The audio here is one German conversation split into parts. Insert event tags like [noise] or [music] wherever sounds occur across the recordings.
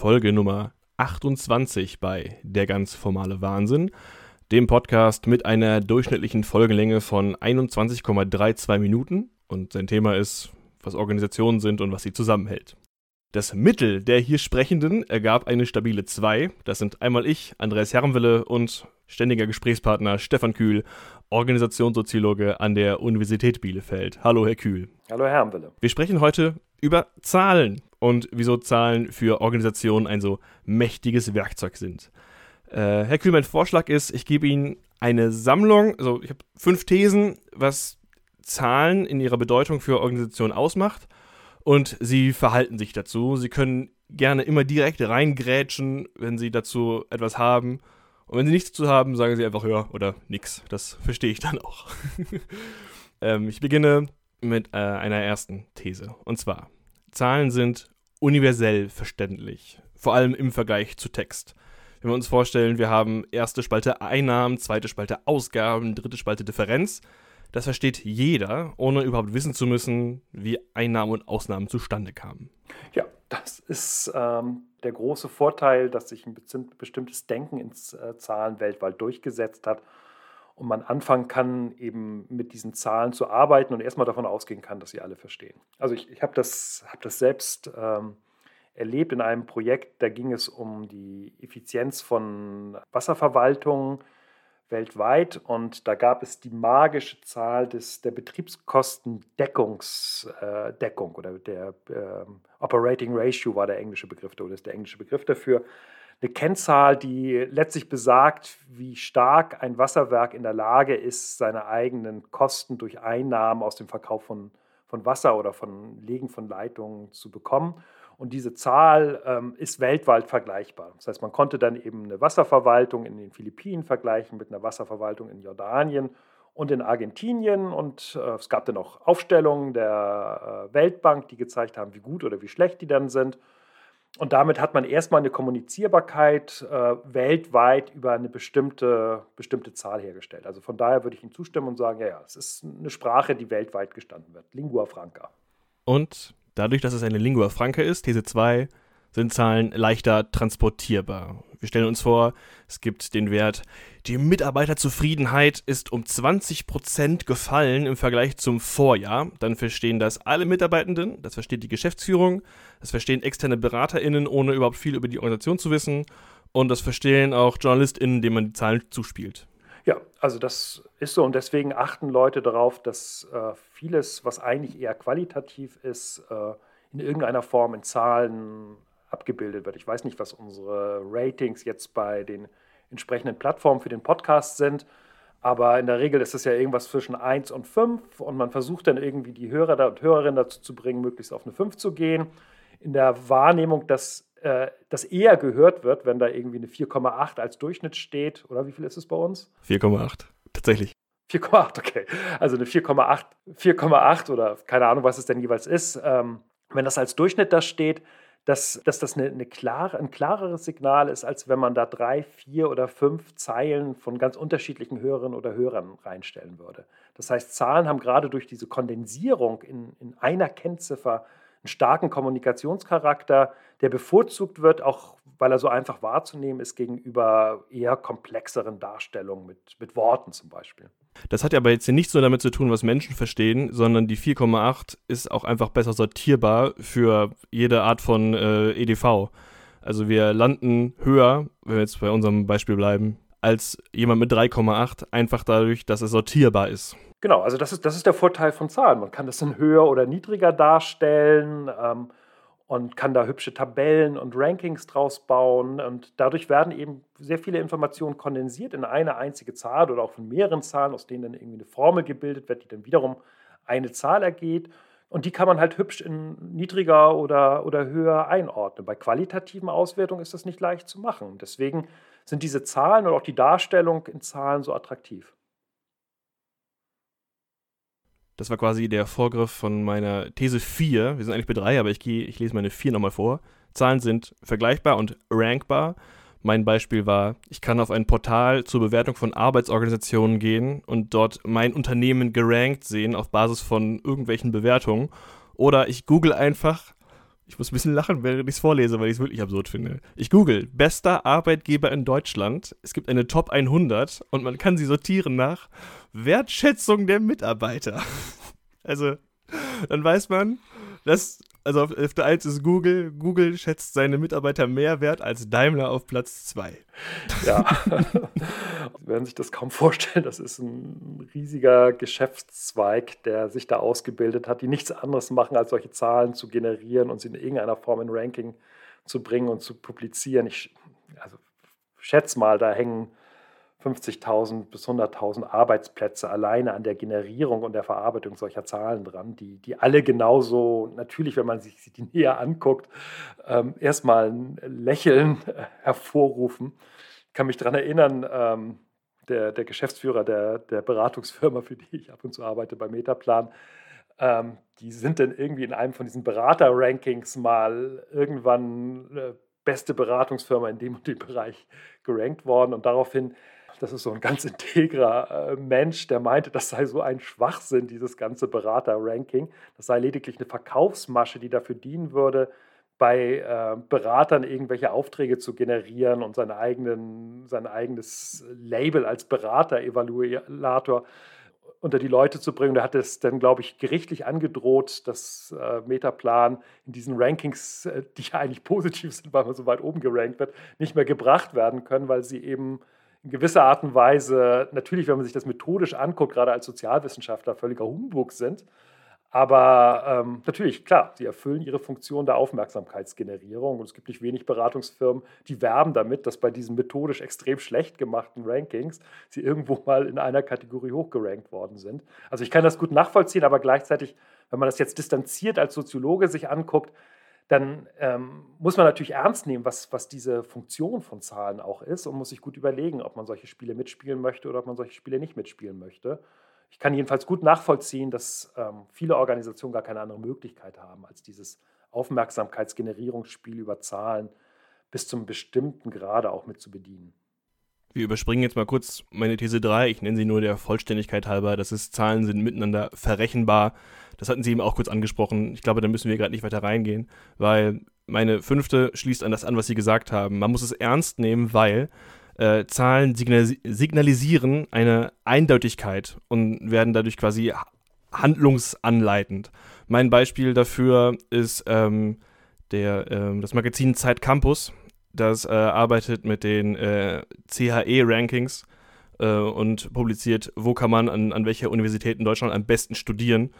Folge Nummer 28 bei Der ganz formale Wahnsinn, dem Podcast mit einer durchschnittlichen Folgenlänge von 21,32 Minuten. Und sein Thema ist, was Organisationen sind und was sie zusammenhält. Das Mittel der hier Sprechenden ergab eine stabile 2. Das sind einmal ich, Andreas Herrenwille und ständiger Gesprächspartner Stefan Kühl, Organisationssoziologe an der Universität Bielefeld. Hallo, Herr Kühl. Hallo, Herr Herrenwille. Wir sprechen heute über Zahlen und wieso Zahlen für Organisationen ein so mächtiges Werkzeug sind. Äh, Herr Kühl, mein Vorschlag ist, ich gebe Ihnen eine Sammlung, also ich habe fünf Thesen, was Zahlen in ihrer Bedeutung für Organisationen ausmacht und Sie verhalten sich dazu. Sie können gerne immer direkt reingrätschen, wenn Sie dazu etwas haben. Und wenn Sie nichts dazu haben, sagen Sie einfach ja oder nix. Das verstehe ich dann auch. [laughs] ähm, ich beginne mit äh, einer ersten These. Und zwar, Zahlen sind universell verständlich, vor allem im Vergleich zu Text. Wenn wir uns vorstellen, wir haben erste Spalte Einnahmen, zweite Spalte Ausgaben, dritte Spalte Differenz, das versteht jeder, ohne überhaupt wissen zu müssen, wie Einnahmen und Ausnahmen zustande kamen. Ja, das ist ähm, der große Vorteil, dass sich ein bestimmtes Denken in äh, Zahlen weltweit durchgesetzt hat und man anfangen kann, eben mit diesen Zahlen zu arbeiten und erstmal davon ausgehen kann, dass sie alle verstehen. Also ich, ich habe das, hab das selbst ähm, erlebt in einem Projekt, da ging es um die Effizienz von Wasserverwaltung weltweit und da gab es die magische Zahl des, der Betriebskostendeckung äh, oder der äh, Operating Ratio war der englische Begriff oder ist der englische Begriff dafür. Eine Kennzahl, die letztlich besagt, wie stark ein Wasserwerk in der Lage ist, seine eigenen Kosten durch Einnahmen aus dem Verkauf von, von Wasser oder von Legen von Leitungen zu bekommen. Und diese Zahl ähm, ist weltweit vergleichbar. Das heißt, man konnte dann eben eine Wasserverwaltung in den Philippinen vergleichen mit einer Wasserverwaltung in Jordanien und in Argentinien. Und äh, es gab dann auch Aufstellungen der äh, Weltbank, die gezeigt haben, wie gut oder wie schlecht die dann sind. Und damit hat man erstmal eine Kommunizierbarkeit äh, weltweit über eine bestimmte, bestimmte Zahl hergestellt. Also von daher würde ich Ihnen zustimmen und sagen, ja, ja, es ist eine Sprache, die weltweit gestanden wird. Lingua franca. Und Dadurch, dass es eine Lingua franca ist, These 2, sind Zahlen leichter transportierbar. Wir stellen uns vor, es gibt den Wert, die Mitarbeiterzufriedenheit ist um 20% gefallen im Vergleich zum Vorjahr. Dann verstehen das alle Mitarbeitenden, das versteht die Geschäftsführung, das verstehen externe BeraterInnen, ohne überhaupt viel über die Organisation zu wissen. Und das verstehen auch JournalistInnen, denen man die Zahlen zuspielt. Ja, also das ist so und deswegen achten Leute darauf, dass äh, vieles, was eigentlich eher qualitativ ist, äh, in irgendeiner Form in Zahlen abgebildet wird. Ich weiß nicht, was unsere Ratings jetzt bei den entsprechenden Plattformen für den Podcast sind, aber in der Regel ist es ja irgendwas zwischen 1 und 5 und man versucht dann irgendwie die Hörer und Hörerinnen dazu zu bringen, möglichst auf eine 5 zu gehen. In der Wahrnehmung, dass äh, das eher gehört wird, wenn da irgendwie eine 4,8 als Durchschnitt steht. Oder wie viel ist es bei uns? 4,8, tatsächlich. 4,8, okay. Also eine 4,8, 4,8 oder keine Ahnung, was es denn jeweils ist. Ähm, wenn das als Durchschnitt da steht, dass, dass das eine, eine klare, ein klareres Signal ist, als wenn man da drei, vier oder fünf Zeilen von ganz unterschiedlichen Hörerinnen oder Hörern reinstellen würde. Das heißt, Zahlen haben gerade durch diese Kondensierung in, in einer Kennziffer einen starken Kommunikationscharakter, der bevorzugt wird, auch weil er so einfach wahrzunehmen ist gegenüber eher komplexeren Darstellungen mit, mit Worten zum Beispiel. Das hat ja aber jetzt nicht so damit zu tun, was Menschen verstehen, sondern die 4,8 ist auch einfach besser sortierbar für jede Art von äh, EDV. Also wir landen höher, wenn wir jetzt bei unserem Beispiel bleiben, als jemand mit 3,8, einfach dadurch, dass es sortierbar ist. Genau, also das ist, das ist der Vorteil von Zahlen. Man kann das dann höher oder niedriger darstellen ähm, und kann da hübsche Tabellen und Rankings draus bauen. Und dadurch werden eben sehr viele Informationen kondensiert in eine einzige Zahl oder auch von mehreren Zahlen, aus denen dann irgendwie eine Formel gebildet wird, die dann wiederum eine Zahl ergeht. Und die kann man halt hübsch in niedriger oder, oder höher einordnen. Bei qualitativen Auswertungen ist das nicht leicht zu machen. Deswegen sind diese Zahlen und auch die Darstellung in Zahlen so attraktiv. Das war quasi der Vorgriff von meiner These 4. Wir sind eigentlich bei 3, aber ich, gehe, ich lese meine 4 nochmal vor. Zahlen sind vergleichbar und rankbar. Mein Beispiel war, ich kann auf ein Portal zur Bewertung von Arbeitsorganisationen gehen und dort mein Unternehmen gerankt sehen auf Basis von irgendwelchen Bewertungen. Oder ich google einfach, Ich muss ein bisschen lachen, während ich es vorlese, weil ich es wirklich absurd finde. Ich google, bester Arbeitgeber in Deutschland. Es gibt eine Top 100 und man kann sie sortieren nach Wertschätzung der Mitarbeiter. [laughs] Also, dann weiß man, dass also auf, auf der 1 ist Google. Google schätzt seine Mitarbeiter mehr wert als Daimler auf Platz 2. Ja, [laughs] Sie werden sich das kaum vorstellen. Das ist ein riesiger Geschäftszweig, der sich da ausgebildet hat, die nichts anderes machen, als solche Zahlen zu generieren und sie in irgendeiner Form in Ranking zu bringen und zu publizieren. Ich also, schätze mal, da hängen 50.000 bis 100.000 Arbeitsplätze alleine an der Generierung und der Verarbeitung solcher Zahlen dran, die, die alle genauso, natürlich, wenn man sich die näher anguckt, ähm, erstmal ein Lächeln hervorrufen. Ich kann mich daran erinnern, ähm, der, der Geschäftsführer der, der Beratungsfirma, für die ich ab und zu arbeite, bei Metaplan, ähm, die sind dann irgendwie in einem von diesen Berater-Rankings mal irgendwann äh, beste Beratungsfirma in dem und dem Bereich gerankt worden und daraufhin das ist so ein ganz [laughs] integrer äh, Mensch, der meinte, das sei so ein Schwachsinn, dieses ganze Berater-Ranking. Das sei lediglich eine Verkaufsmasche, die dafür dienen würde, bei äh, Beratern irgendwelche Aufträge zu generieren und seine eigenen, sein eigenes Label als Berater-Evaluator unter die Leute zu bringen. Da hat es dann, glaube ich, gerichtlich angedroht, dass äh, Metaplan in diesen Rankings, äh, die ja eigentlich positiv sind, weil man so weit oben gerankt wird, nicht mehr gebracht werden können, weil sie eben in gewisser Art und Weise, natürlich, wenn man sich das methodisch anguckt, gerade als Sozialwissenschaftler, völliger Humbug sind. Aber ähm, natürlich, klar, sie erfüllen ihre Funktion der Aufmerksamkeitsgenerierung. Und es gibt nicht wenig Beratungsfirmen, die werben damit, dass bei diesen methodisch extrem schlecht gemachten Rankings sie irgendwo mal in einer Kategorie hochgerankt worden sind. Also ich kann das gut nachvollziehen, aber gleichzeitig, wenn man das jetzt distanziert als Soziologe sich anguckt, dann ähm, muss man natürlich ernst nehmen, was, was diese Funktion von Zahlen auch ist und muss sich gut überlegen, ob man solche Spiele mitspielen möchte oder ob man solche Spiele nicht mitspielen möchte. Ich kann jedenfalls gut nachvollziehen, dass ähm, viele Organisationen gar keine andere Möglichkeit haben, als dieses Aufmerksamkeitsgenerierungsspiel über Zahlen bis zum bestimmten Grade auch mit zu bedienen. Wir überspringen jetzt mal kurz meine These 3. Ich nenne sie nur der Vollständigkeit halber. Das ist, Zahlen sind miteinander verrechenbar. Das hatten Sie eben auch kurz angesprochen. Ich glaube, da müssen wir gerade nicht weiter reingehen, weil meine fünfte schließt an das an, was Sie gesagt haben. Man muss es ernst nehmen, weil äh, Zahlen signalisieren eine Eindeutigkeit und werden dadurch quasi handlungsanleitend. Mein Beispiel dafür ist ähm, der, äh, das Magazin Zeit Campus das äh, arbeitet mit den äh, CHE-Rankings äh, und publiziert, wo kann man an, an welcher Universität in Deutschland am besten studieren.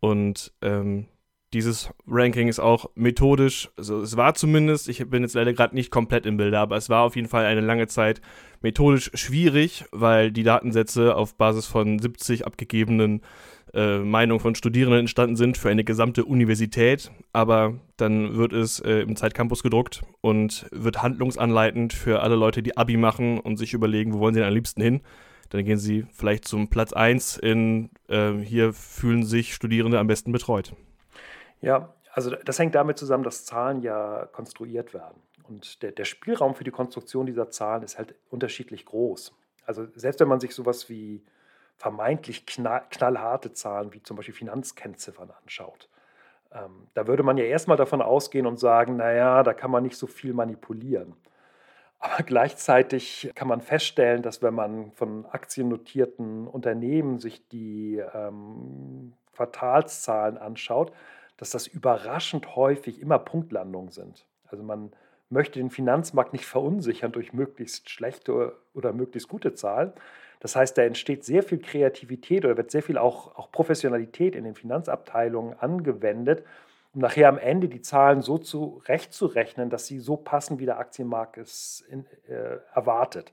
Und ähm, dieses Ranking ist auch methodisch, also es war zumindest, ich bin jetzt leider gerade nicht komplett im Bilde, aber es war auf jeden Fall eine lange Zeit methodisch schwierig, weil die Datensätze auf Basis von 70 abgegebenen äh, Meinungen von Studierenden entstanden sind für eine gesamte Universität. Aber dann wird es äh, im Zeitcampus gedruckt und wird handlungsanleitend für alle Leute, die Abi machen und sich überlegen, wo wollen sie denn am liebsten hin. Dann gehen sie vielleicht zum Platz 1 in, äh, hier fühlen sich Studierende am besten betreut. Ja, also das hängt damit zusammen, dass Zahlen ja konstruiert werden. Und der, der Spielraum für die Konstruktion dieser Zahlen ist halt unterschiedlich groß. Also selbst wenn man sich sowas wie vermeintlich knall, knallharte Zahlen wie zum Beispiel Finanzkennziffern anschaut. Ähm, da würde man ja erstmal davon ausgehen und sagen, naja, da kann man nicht so viel manipulieren. Aber [laughs] gleichzeitig kann man feststellen, dass wenn man von aktiennotierten Unternehmen sich die ähm, Quartalszahlen anschaut, dass das überraschend häufig immer Punktlandungen sind. Also man möchte den Finanzmarkt nicht verunsichern durch möglichst schlechte oder möglichst gute Zahlen, das heißt, da entsteht sehr viel Kreativität oder wird sehr viel auch, auch Professionalität in den Finanzabteilungen angewendet, um nachher am Ende die Zahlen so zurechtzurechnen, dass sie so passen, wie der Aktienmarkt es in, äh, erwartet.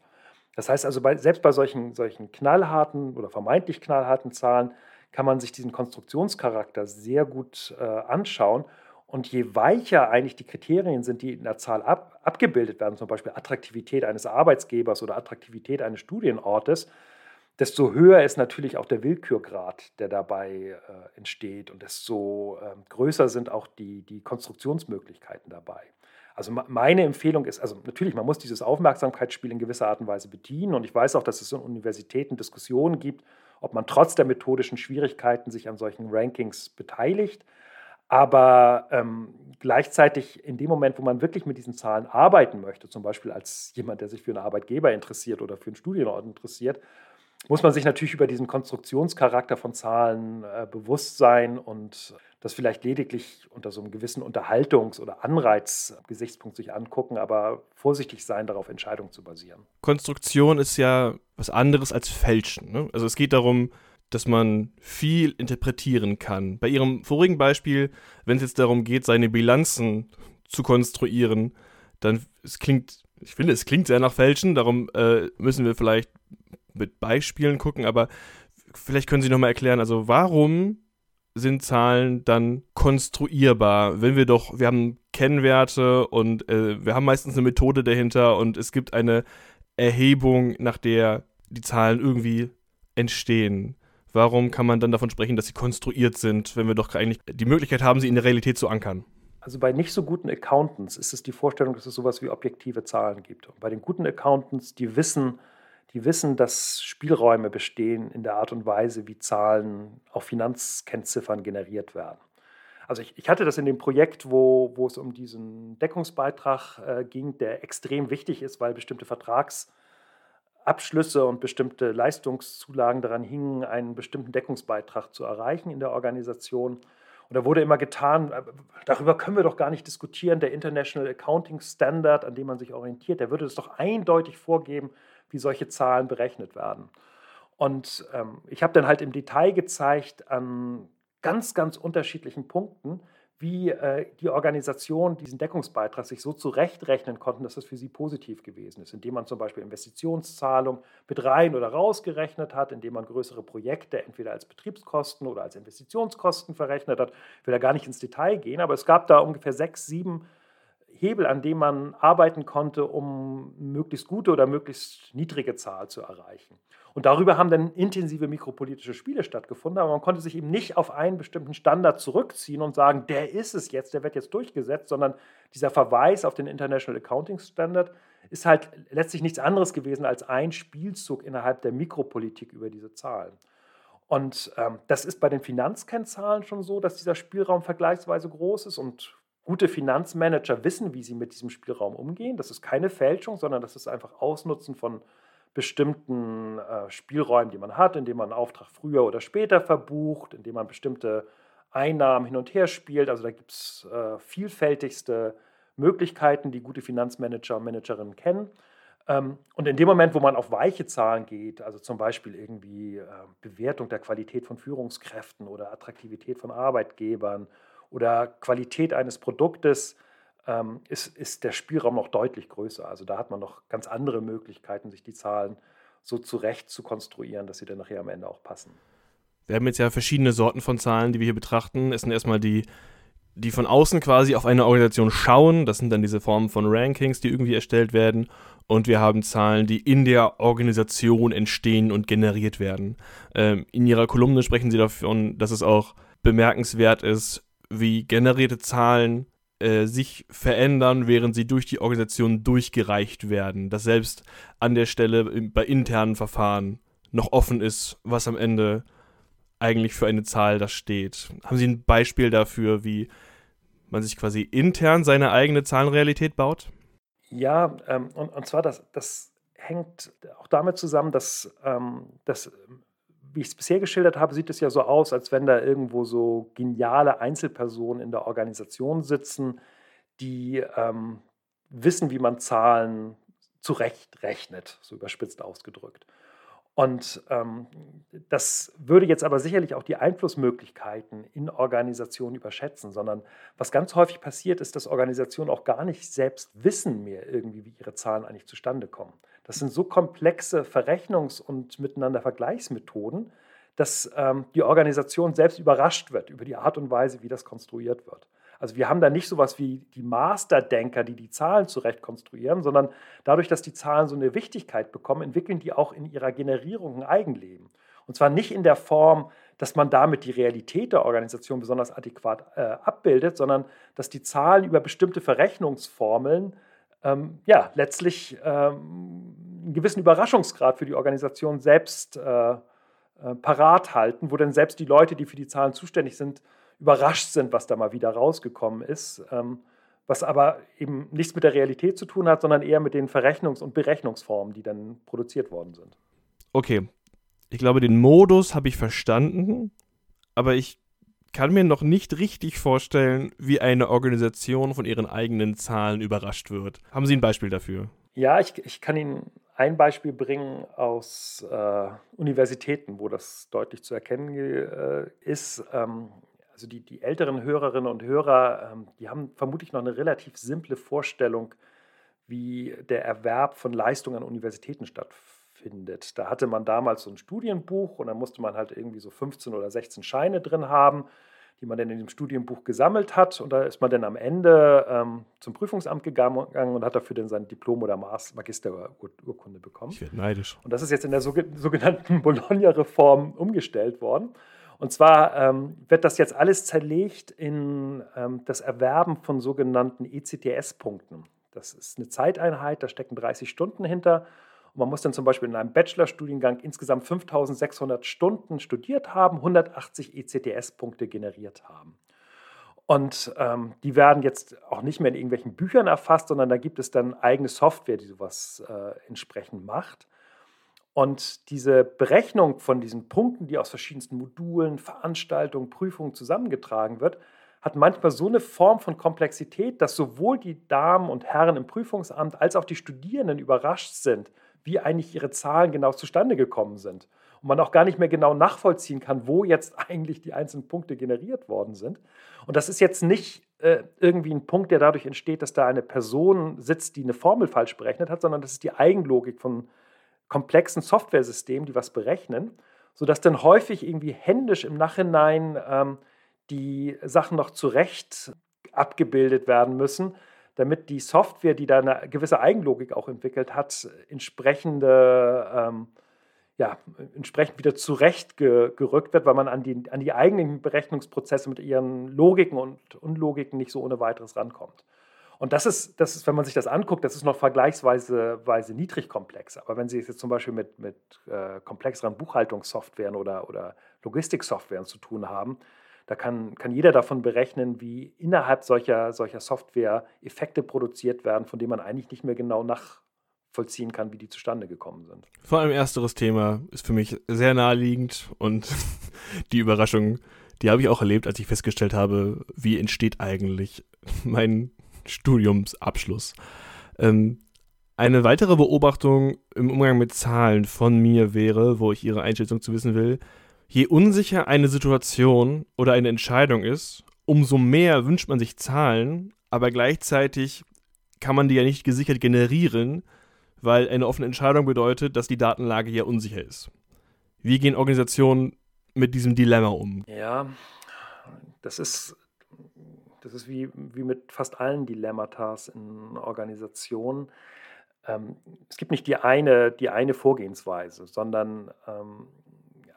Das heißt also, bei, selbst bei solchen, solchen knallharten oder vermeintlich knallharten Zahlen kann man sich diesen Konstruktionscharakter sehr gut äh, anschauen. Und je weicher eigentlich die Kriterien sind, die in der Zahl ab, abgebildet werden, zum Beispiel Attraktivität eines Arbeitsgebers oder Attraktivität eines Studienortes, desto höher ist natürlich auch der Willkürgrad, der dabei äh, entsteht. Und desto äh, größer sind auch die, die Konstruktionsmöglichkeiten dabei. Also meine Empfehlung ist, also natürlich, man muss dieses Aufmerksamkeitsspiel in gewisser Art und Weise bedienen. Und ich weiß auch, dass es in Universitäten Diskussionen gibt, ob man trotz der methodischen Schwierigkeiten sich an solchen Rankings beteiligt. Aber ähm, gleichzeitig in dem Moment, wo man wirklich mit diesen Zahlen arbeiten möchte, zum Beispiel als jemand, der sich für einen Arbeitgeber interessiert oder für einen Studienort interessiert, muss man sich natürlich über diesen Konstruktionscharakter von Zahlen äh, bewusst sein und das vielleicht lediglich unter so einem gewissen Unterhaltungs- oder Anreizgesichtspunkt sich angucken, aber vorsichtig sein, darauf Entscheidungen zu basieren. Konstruktion ist ja was anderes als Fälschen. Ne? Also es geht darum, dass man viel interpretieren kann. Bei Ihrem vorigen Beispiel, wenn es jetzt darum geht, seine Bilanzen zu konstruieren, dann es klingt, ich finde, es klingt sehr nach Fälschen, darum äh, müssen wir vielleicht mit Beispielen gucken, aber vielleicht können Sie nochmal erklären, also warum sind Zahlen dann konstruierbar, wenn wir doch, wir haben Kennwerte und äh, wir haben meistens eine Methode dahinter und es gibt eine Erhebung, nach der die Zahlen irgendwie entstehen. Warum kann man dann davon sprechen, dass sie konstruiert sind, wenn wir doch eigentlich die Möglichkeit haben, sie in der Realität zu ankern? Also bei nicht so guten Accountants ist es die Vorstellung, dass es sowas wie objektive Zahlen gibt. Und bei den guten Accountants, die wissen, die wissen, dass Spielräume bestehen in der Art und Weise, wie Zahlen auf Finanzkennziffern generiert werden. Also ich, ich hatte das in dem Projekt, wo, wo es um diesen Deckungsbeitrag äh, ging, der extrem wichtig ist, weil bestimmte Vertragsabschlüsse und bestimmte Leistungszulagen daran hingen, einen bestimmten Deckungsbeitrag zu erreichen in der Organisation. Und da wurde immer getan, äh, darüber können wir doch gar nicht diskutieren, der International Accounting Standard, an dem man sich orientiert, der würde es doch eindeutig vorgeben, wie solche Zahlen berechnet werden. Und ähm, ich habe dann halt im Detail gezeigt an ganz, ganz unterschiedlichen Punkten, wie äh, die Organisation diesen Deckungsbeitrag sich so zurechtrechnen konnten, dass das für sie positiv gewesen ist, indem man zum Beispiel Investitionszahlungen mit rein oder rausgerechnet hat, indem man größere Projekte entweder als Betriebskosten oder als Investitionskosten verrechnet hat. Ich will da gar nicht ins Detail gehen, aber es gab da ungefähr sechs, sieben Hebel, an dem man arbeiten konnte, um möglichst gute oder möglichst niedrige Zahl zu erreichen. Und darüber haben dann intensive mikropolitische Spiele stattgefunden, aber man konnte sich eben nicht auf einen bestimmten Standard zurückziehen und sagen, der ist es jetzt, der wird jetzt durchgesetzt, sondern dieser Verweis auf den International Accounting Standard ist halt letztlich nichts anderes gewesen als ein Spielzug innerhalb der Mikropolitik über diese Zahlen. Und ähm, das ist bei den Finanzkennzahlen schon so, dass dieser Spielraum vergleichsweise groß ist und gute Finanzmanager wissen, wie sie mit diesem Spielraum umgehen. Das ist keine Fälschung, sondern das ist einfach Ausnutzen von bestimmten äh, Spielräumen, die man hat, indem man einen Auftrag früher oder später verbucht, indem man bestimmte Einnahmen hin und her spielt. Also da gibt es äh, vielfältigste Möglichkeiten, die gute Finanzmanager und Managerinnen kennen. Ähm, und in dem Moment, wo man auf weiche Zahlen geht, also zum Beispiel irgendwie äh, Bewertung der Qualität von Führungskräften oder Attraktivität von Arbeitgebern oder Qualität eines Produktes, ähm, ist, ist der Spielraum noch deutlich größer. Also da hat man noch ganz andere Möglichkeiten, sich die Zahlen so zurecht zu konstruieren, dass sie dann nachher am Ende auch passen. Wir haben jetzt ja verschiedene Sorten von Zahlen, die wir hier betrachten. Es sind erstmal die, die von außen quasi auf eine Organisation schauen. Das sind dann diese Formen von Rankings, die irgendwie erstellt werden. Und wir haben Zahlen, die in der Organisation entstehen und generiert werden. Ähm, in Ihrer Kolumne sprechen Sie davon, dass es auch bemerkenswert ist, wie generierte Zahlen äh, sich verändern, während sie durch die Organisation durchgereicht werden. Dass selbst an der Stelle bei internen Verfahren noch offen ist, was am Ende eigentlich für eine Zahl da steht. Haben Sie ein Beispiel dafür, wie man sich quasi intern seine eigene Zahlenrealität baut? Ja, ähm, und, und zwar, das, das hängt auch damit zusammen, dass, ähm, dass wie ich es bisher geschildert habe, sieht es ja so aus, als wenn da irgendwo so geniale Einzelpersonen in der Organisation sitzen, die ähm, wissen, wie man Zahlen zurechtrechnet, so überspitzt ausgedrückt. Und ähm, das würde jetzt aber sicherlich auch die Einflussmöglichkeiten in Organisationen überschätzen, sondern was ganz häufig passiert, ist, dass Organisationen auch gar nicht selbst wissen mehr irgendwie, wie ihre Zahlen eigentlich zustande kommen. Das sind so komplexe Verrechnungs- und miteinander Vergleichsmethoden, dass ähm, die Organisation selbst überrascht wird über die Art und Weise, wie das konstruiert wird. Also wir haben da nicht so etwas wie die Masterdenker, die die Zahlen zurecht konstruieren, sondern dadurch, dass die Zahlen so eine Wichtigkeit bekommen, entwickeln die auch in ihrer Generierung ein Eigenleben. Und zwar nicht in der Form, dass man damit die Realität der Organisation besonders adäquat äh, abbildet, sondern dass die Zahlen über bestimmte Verrechnungsformeln ähm, ja, letztlich ähm, einen gewissen Überraschungsgrad für die Organisation selbst äh, äh, parat halten, wo dann selbst die Leute, die für die Zahlen zuständig sind, überrascht sind, was da mal wieder rausgekommen ist, ähm, was aber eben nichts mit der Realität zu tun hat, sondern eher mit den Verrechnungs- und Berechnungsformen, die dann produziert worden sind. Okay, ich glaube, den Modus habe ich verstanden, aber ich kann mir noch nicht richtig vorstellen, wie eine Organisation von ihren eigenen Zahlen überrascht wird. Haben Sie ein Beispiel dafür? Ja, ich, ich kann Ihnen ein Beispiel bringen aus äh, Universitäten, wo das deutlich zu erkennen äh, ist. Ähm, also die, die älteren Hörerinnen und Hörer, ähm, die haben vermutlich noch eine relativ simple Vorstellung, wie der Erwerb von Leistungen an Universitäten stattfindet. Da hatte man damals so ein Studienbuch und da musste man halt irgendwie so 15 oder 16 Scheine drin haben die man dann in dem Studienbuch gesammelt hat. Und da ist man dann am Ende ähm, zum Prüfungsamt gegangen und hat dafür dann sein Diplom oder Magisterurkunde bekommen. Ich werde neidisch. Und das ist jetzt in der sogenannten [laughs] Bologna-Reform umgestellt worden. Und zwar ähm, wird das jetzt alles zerlegt in ähm, das Erwerben von sogenannten ECTS-Punkten. Das ist eine Zeiteinheit, da stecken 30 Stunden hinter. Und man muss dann zum Beispiel in einem Bachelorstudiengang insgesamt 5600 Stunden studiert haben, 180 ECTS-Punkte generiert haben. Und ähm, die werden jetzt auch nicht mehr in irgendwelchen Büchern erfasst, sondern da gibt es dann eigene Software, die sowas äh, entsprechend macht. Und diese Berechnung von diesen Punkten, die aus verschiedensten Modulen, Veranstaltungen, Prüfungen zusammengetragen wird, hat manchmal so eine Form von Komplexität, dass sowohl die Damen und Herren im Prüfungsamt als auch die Studierenden überrascht sind, wie eigentlich ihre Zahlen genau zustande gekommen sind. Und man auch gar nicht mehr genau nachvollziehen kann, wo jetzt [laughs] eigentlich die einzelnen Punkte generiert worden sind. Und das ist jetzt nicht äh, irgendwie ein Punkt, der dadurch entsteht, dass da eine Person sitzt, die eine Formel falsch berechnet hat, sondern das ist die Eigenlogik von komplexen Softwaresystemen, die was berechnen, sodass dann häufig irgendwie händisch im Nachhinein ähm, die Sachen noch zurecht abgebildet werden müssen, damit die Software, die da eine gewisse Eigenlogik auch entwickelt hat, entsprechende, ähm, ja, entsprechend wieder zurechtgerückt wird, weil man an die, an die eigenen Berechnungsprozesse mit ihren Logiken und Unlogiken nicht so ohne weiteres rankommt. Und das ist, das ist, wenn man sich das anguckt, das ist noch vergleichsweise weise niedrig komplex. Aber wenn Sie es jetzt zum Beispiel mit, mit äh, komplexeren Buchhaltungssoftwaren oder, oder Logistiksoftwaren zu tun haben, da kann, kann jeder davon berechnen, wie innerhalb solcher, solcher Software Effekte produziert werden, von denen man eigentlich nicht mehr genau nachvollziehen kann, wie die zustande gekommen sind. Vor allem ersteres Thema ist für mich sehr naheliegend und [laughs] die Überraschung, die habe ich auch erlebt, als ich festgestellt habe, wie entsteht eigentlich [laughs] mein Studiumsabschluss. Ähm, eine weitere Beobachtung im Umgang mit Zahlen von mir wäre, wo ich Ihre Einschätzung zu wissen will, Je unsicher eine Situation oder eine Entscheidung ist, umso mehr wünscht man sich Zahlen, aber gleichzeitig kann man die ja nicht gesichert generieren, weil eine offene Entscheidung bedeutet, dass die Datenlage ja unsicher ist. Wie gehen Organisationen mit diesem Dilemma um? Ja, das ist, das ist wie, wie mit fast allen Dilemmata in Organisationen. Ähm, es gibt nicht die eine, die eine Vorgehensweise, sondern ähm,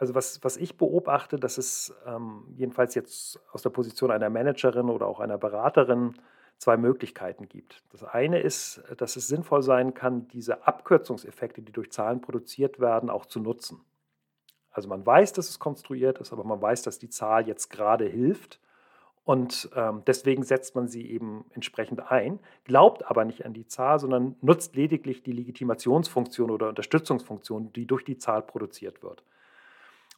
also was, was ich beobachte, dass es ähm, jedenfalls jetzt aus der Position einer Managerin oder auch einer Beraterin zwei Möglichkeiten gibt. Das eine ist, dass es sinnvoll sein kann, diese Abkürzungseffekte, die durch Zahlen produziert werden, auch zu nutzen. Also man weiß, dass es konstruiert ist, aber man weiß, dass die Zahl jetzt gerade hilft und ähm, deswegen setzt man sie eben entsprechend ein, glaubt aber nicht an die Zahl, sondern nutzt lediglich die Legitimationsfunktion oder Unterstützungsfunktion, die durch die Zahl produziert wird.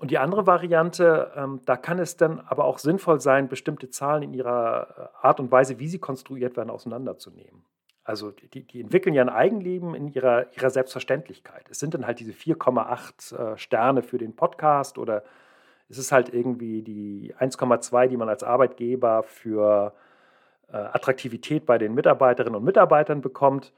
Und die andere Variante, ähm, da kann es dann aber auch sinnvoll sein, bestimmte Zahlen in ihrer äh, Art und Weise, wie sie konstruiert werden, auseinanderzunehmen. Also die, die entwickeln ja ein Eigenleben in ihrer, ihrer Selbstverständlichkeit. Es sind dann halt diese 4,8 äh, Sterne für den Podcast oder es ist halt irgendwie die 1,2, die man als Arbeitgeber für äh, Attraktivität bei den Mitarbeiterinnen und Mitarbeitern bekommt.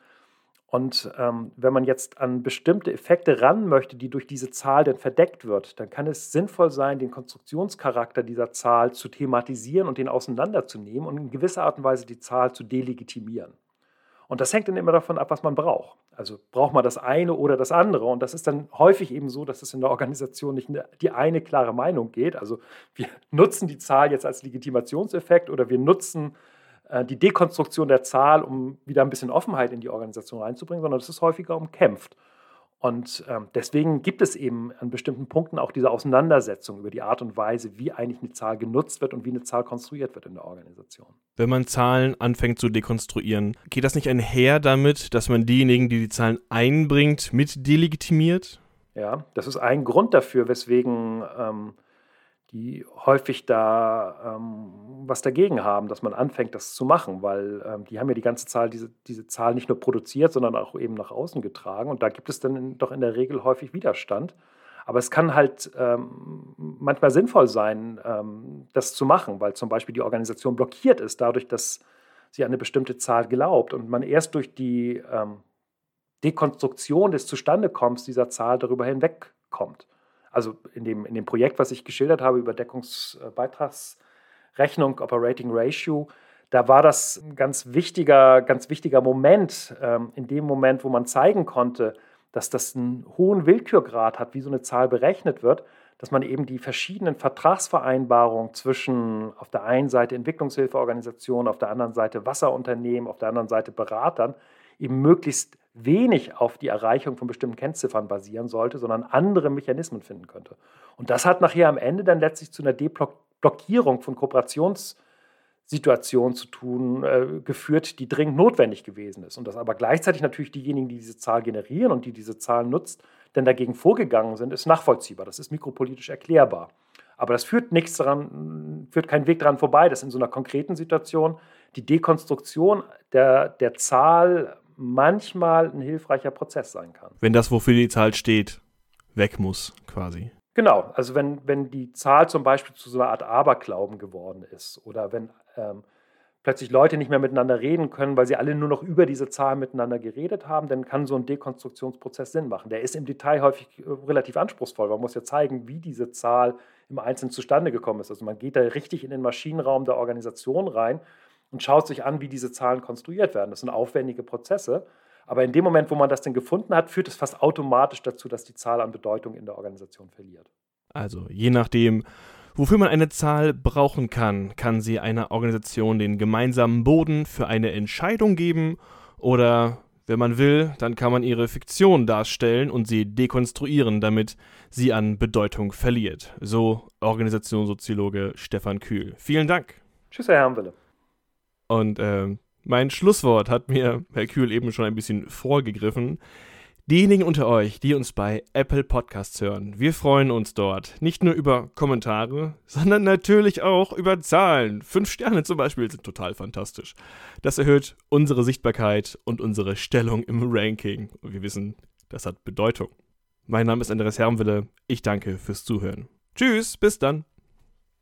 Und ähm, wenn man jetzt an bestimmte Effekte ran möchte, die durch diese Zahl dann verdeckt wird, dann kann es sinnvoll sein, den Konstruktionscharakter dieser Zahl zu thematisieren und den auseinanderzunehmen und in gewisser Art und Weise die Zahl zu delegitimieren. Und das hängt dann immer davon ab, was man braucht. Also braucht man das eine oder das andere. Und das ist dann häufig eben so, dass es in der Organisation nicht die eine klare Meinung geht. Also wir [laughs] nutzen die Zahl jetzt als Legitimationseffekt oder wir nutzen die Dekonstruktion der Zahl, um wieder ein bisschen Offenheit in die Organisation reinzubringen, sondern es ist häufiger umkämpft. Und ähm, deswegen gibt es eben an bestimmten Punkten auch diese Auseinandersetzung über die Art und Weise, wie eigentlich eine Zahl genutzt wird und wie eine Zahl konstruiert wird in der Organisation. Wenn man Zahlen anfängt zu dekonstruieren, geht das nicht einher damit, dass man diejenigen, die die Zahlen einbringt, mit delegitimiert? Ja, das ist ein Grund dafür, weswegen ähm, die häufig da ähm, was dagegen haben, dass man anfängt, das zu machen, weil ähm, die haben ja die ganze Zahl, diese, diese Zahl nicht nur produziert, sondern auch eben nach außen getragen. Und da gibt es dann doch in der Regel häufig Widerstand. Aber es kann halt ähm, manchmal sinnvoll sein, ähm, das zu machen, weil zum Beispiel die Organisation blockiert ist, dadurch, dass sie an eine bestimmte Zahl glaubt und man erst durch die ähm, Dekonstruktion des Zustandekommens dieser Zahl darüber hinwegkommt also in dem, in dem Projekt, was ich geschildert habe über Deckungsbeitragsrechnung, Operating Ratio, da war das ein ganz wichtiger, ganz wichtiger Moment, ähm, in dem Moment, wo man zeigen konnte, dass das einen hohen Willkürgrad hat, wie so eine Zahl berechnet wird, dass man eben die verschiedenen Vertragsvereinbarungen zwischen auf der einen Seite Entwicklungshilfeorganisationen, auf der anderen Seite Wasserunternehmen, auf der anderen Seite Beratern eben möglichst wenig auf die Erreichung von bestimmten Kennziffern basieren sollte, sondern andere Mechanismen finden könnte. Und das hat nachher am Ende dann letztlich zu einer Deblockierung von Kooperationssituationen zu tun, äh, geführt, die dringend notwendig gewesen ist. Und dass aber gleichzeitig natürlich diejenigen, die diese Zahl generieren und die diese Zahl nutzt, denn dagegen vorgegangen sind, ist nachvollziehbar. Das ist mikropolitisch erklärbar. Aber das führt nichts daran, führt keinen Weg daran vorbei, dass in so einer konkreten Situation die Dekonstruktion der, der Zahl manchmal ein hilfreicher Prozess sein kann. Wenn das, wofür die Zahl steht, weg muss, quasi. Genau, also wenn, wenn die Zahl zum Beispiel zu so einer Art Aberglauben geworden ist oder wenn ähm, plötzlich Leute nicht mehr miteinander reden können, weil sie alle nur noch über diese Zahl miteinander geredet haben, dann kann so ein Dekonstruktionsprozess Sinn machen. Der ist im Detail häufig äh, relativ anspruchsvoll. Man muss ja zeigen, wie diese Zahl im Einzelnen zustande gekommen ist. Also man geht da richtig in den Maschinenraum der Organisation rein und schaut sich an, wie diese Zahlen konstruiert werden. Das sind aufwendige Prozesse. Aber in dem Moment, wo man das denn gefunden hat, führt es fast automatisch dazu, dass die Zahl an Bedeutung in der Organisation verliert. Also je nachdem, wofür man eine Zahl brauchen kann, kann sie einer Organisation den gemeinsamen Boden für eine Entscheidung geben oder wenn man will, dann kann man ihre Fiktion darstellen und sie dekonstruieren, damit sie an Bedeutung verliert. So Organisationssoziologe Stefan Kühl. Vielen Dank. Tschüss, Herr Hermwille. Und äh, mein Schlusswort hat mir Herr Kühl eben schon ein bisschen vorgegriffen. Diejenigen unter euch, die uns bei Apple Podcasts hören, wir freuen uns dort nicht nur über Kommentare, sondern natürlich auch über Zahlen. Fünf Sterne zum Beispiel sind total fantastisch. Das erhöht unsere Sichtbarkeit und unsere Stellung im Ranking. Und wir wissen, das hat Bedeutung. Mein Name ist Andreas Hermwille. Ich danke fürs Zuhören. Tschüss, bis dann.